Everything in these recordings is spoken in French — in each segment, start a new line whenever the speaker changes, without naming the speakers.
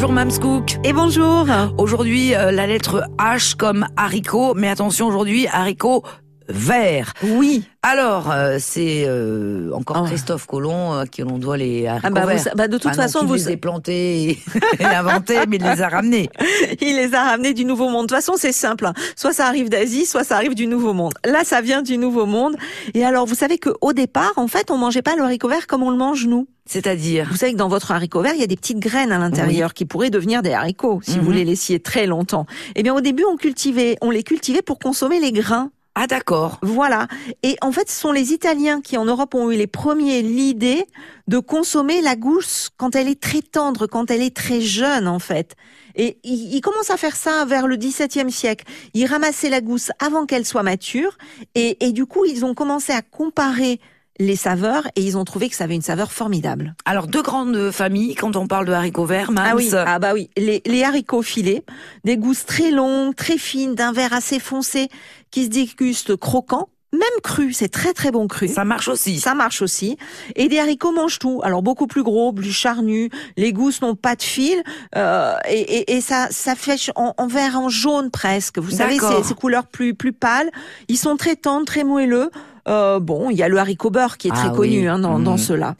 Bonjour Mamscook.
Et bonjour.
Aujourd'hui, euh, la lettre H comme haricot, mais attention aujourd'hui, haricot vert.
Oui.
Alors, euh, c'est euh, encore
Oh.
Christophe Colomb à qui l'on doit les haricots
Ah bah,
verts.
bah, de toute
non,
façon, vous
les a plantés et, inventés, mais il les a ramenés.
il les a ramenés du Nouveau Monde. De toute façon, c'est simple. hein. Soit ça arrive d'Asie, soit ça arrive du Nouveau Monde. Là, ça vient du Nouveau Monde. Et alors, vous savez que au départ, en fait, on mangeait pas le haricot vert comme on le mange nous.
C'est-à-dire
Vous savez que dans votre haricot vert, il y a des petites graines à l'intérieur qui pourraient devenir des haricots si
Mhm.
vous les laissiez très longtemps. Eh bien, au début, on cultivait, on les cultivait pour consommer les grains.
Ah d'accord.
Voilà. Et en fait, ce sont les Italiens qui, en Europe, ont eu les premiers l'idée de consommer la gousse quand elle est très tendre, quand elle est très jeune, en fait. Et ils, commencent à faire ça vers le XVIIe siècle. Ils ramassaient la gousse avant qu'elle soit mature. Et du coup, ils ont commencé à comparer les saveurs et ils ont trouvé que ça avait une saveur formidable.
Alors deux grandes familles quand on parle de haricots verts, Mams.
Ah oui, ah bah oui, les, les haricots filés, des gousses très longues, très fines, d'un vert assez foncé, qui se dégustent croquants, même crus, c'est très très bon cru.
Ça marche aussi.
Ça marche aussi. Et des haricots mange tout. Alors beaucoup plus gros, plus charnus. Les gousses n'ont pas de fil. euh, et, et, et ça, ça fait en, en vert, en jaune presque. Vous savez, ces, ces couleurs plus plus pâles. Ils sont très tendres, très moelleux. Euh, bon, il y a le haricot beurre qui est
Ah
très
oui.
connu hein, dans, dans
Mhm.
ceux-là.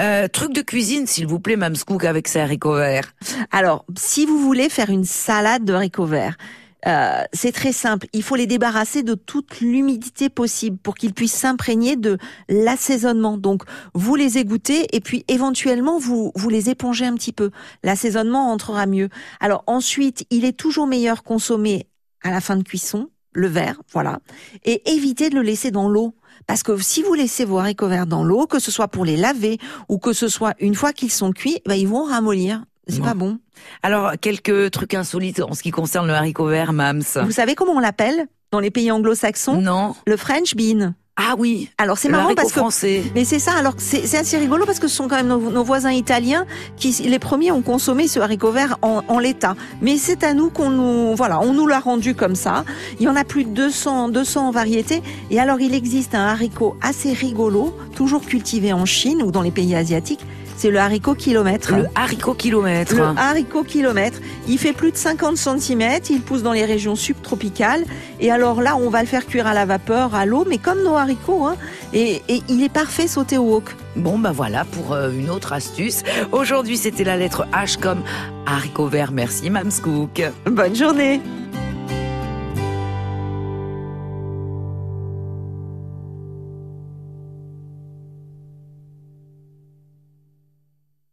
Euh, truc de cuisine, s'il vous plaît, Mamscook, avec ces haricots verts.
Alors, si vous voulez faire une salade de haricots verts, euh, c'est très simple. Il faut les débarrasser de toute l'humidité possible pour qu'ils puissent s'imprégner de l'assaisonnement. Donc, vous les égouttez et puis éventuellement vous vous les épongez un petit peu. L'assaisonnement entrera mieux. Alors ensuite, il est toujours meilleur consommer à la fin de cuisson le verre, voilà, et éviter de le laisser dans l'eau. Parce que si vous laissez vos haricots verts dans l'eau, que ce soit pour les laver ou que ce soit une fois qu'ils sont cuits, ben ils vont ramollir. C'est pas bon.
Alors, quelques trucs insolites en ce qui concerne le haricot vert, Mams.
Vous savez comment on l'appelle dans les pays anglo-saxons?
Non.
Le French bean.
Ah oui.
Alors c'est marrant parce que
français.
mais c'est ça. Alors c'est c'est assez rigolo parce que ce sont quand même nos, nos voisins italiens qui les premiers ont consommé ce haricot vert en, en l'état. Mais c'est à nous qu'on nous voilà, on nous l'a rendu comme ça. Il y en a plus de 200 200 variétés et alors il existe un haricot assez rigolo, toujours cultivé en Chine ou dans les pays asiatiques. C'est le haricot kilomètre.
Le haricot kilomètre.
Le haricot kilomètre, il fait plus de 50 cm, il pousse dans les régions subtropicales. Et alors là, on va le faire cuire à la vapeur, à l'eau, mais comme nos haricots. Hein, et, et il est parfait sauté au wok.
Bon, bah voilà pour euh, une autre astuce. Aujourd'hui, c'était la lettre H comme haricot vert. Merci, Mamscook.
Bonne journée